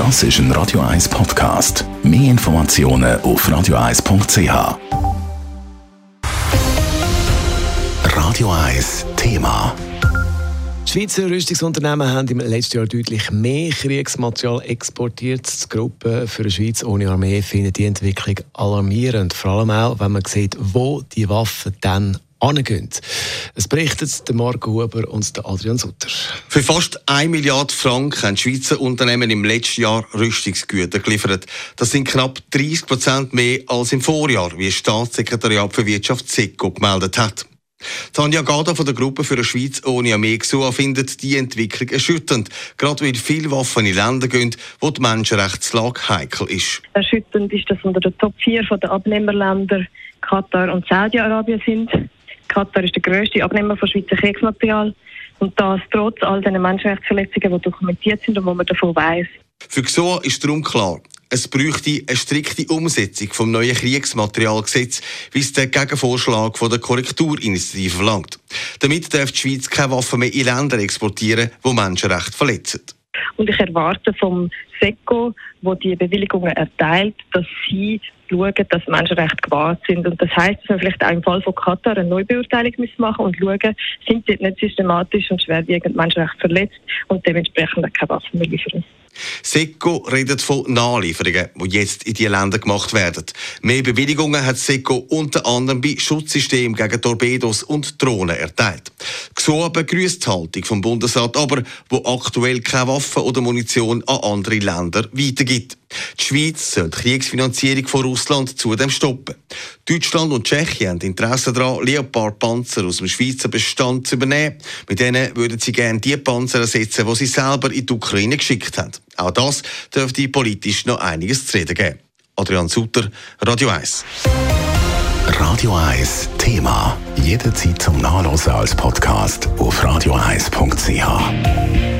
Das ist ein Radio 1 Podcast. Mehr Informationen auf radio1.ch. Radio 1 Thema. Schweizer Rüstungsunternehmen haben im letzten Jahr deutlich mehr Kriegsmaterial exportiert. Die Gruppe für eine Schweiz ohne Armee findet die Entwicklung alarmierend. Vor allem auch, wenn man sieht, wo die Waffen dann angehen. Es berichtet der Marco Huber und der Adrian Sutter. Für fast 1 Milliarde Franken haben Schweizer Unternehmen im letzten Jahr Rüstungsgüter geliefert. Das sind knapp 30 Prozent mehr als im Vorjahr, wie das Staatssekretariat für Wirtschaft SECO gemeldet hat. Tanja Gada von der Gruppe für eine Schweiz ohne Armee GSUA findet die Entwicklung erschütternd, gerade weil viele Waffen in Länder gehen, wo die Menschenrechtslage heikel ist. Erschütternd ist, dass unter den Top 4 der Abnehmerländer Katar und Saudi-Arabien sind. Katar ist der grösste Abnehmer von Schweizer Kriegsmaterial und das trotz all den Menschenrechtsverletzungen, die dokumentiert sind und wo man davon weiß. Für GSOA ist darum klar, es bräuchte eine strikte Umsetzung vom neuen Kriegsmaterialgesetz, wie es der Gegenvorschlag von der Korrekturinitiative verlangt. Damit darf die Schweiz keine Waffen mehr in Länder exportieren, die Menschenrechte verletzen. Und ich erwarte vom SECO, wo die Bewilligungen erteilt, dass sie schauen, dass Menschenrechte gewahrt sind. Und das heißt, dass wir vielleicht auch im Fall von Katar eine Neubeurteilung müssen machen und schauen, sind sie nicht systematisch und schwerwiegend Menschenrechte verletzt und dementsprechend keine Waffen mehr liefern. SECO redet von Nachlieferungen, die jetzt in diese Länder gemacht werden. Mehr Bewilligungen hat SECO unter anderem bei Schutzsystemen gegen Torpedos und Drohnen erteilt. GSOA begrüßt die Haltung vom Bundesrat aber, wo aktuell keine Waffen oder Munition an andere Länder weitergibt. Die Schweiz soll die Kriegsfinanzierung von Russland zudem stoppen. Deutschland und Tschechien haben Interesse daran, Leopard-Panzer aus dem Schweizer Bestand zu übernehmen. Mit denen würden sie gerne die Panzer ersetzen, die sie selber in die Ukraine geschickt haben. Auch das dürfte politisch noch einiges zu reden geben. Adrian Sutter, Radio 1. Radio 1 Thema. Jederzeit zum Nachlesen als Podcast auf radio1.ch.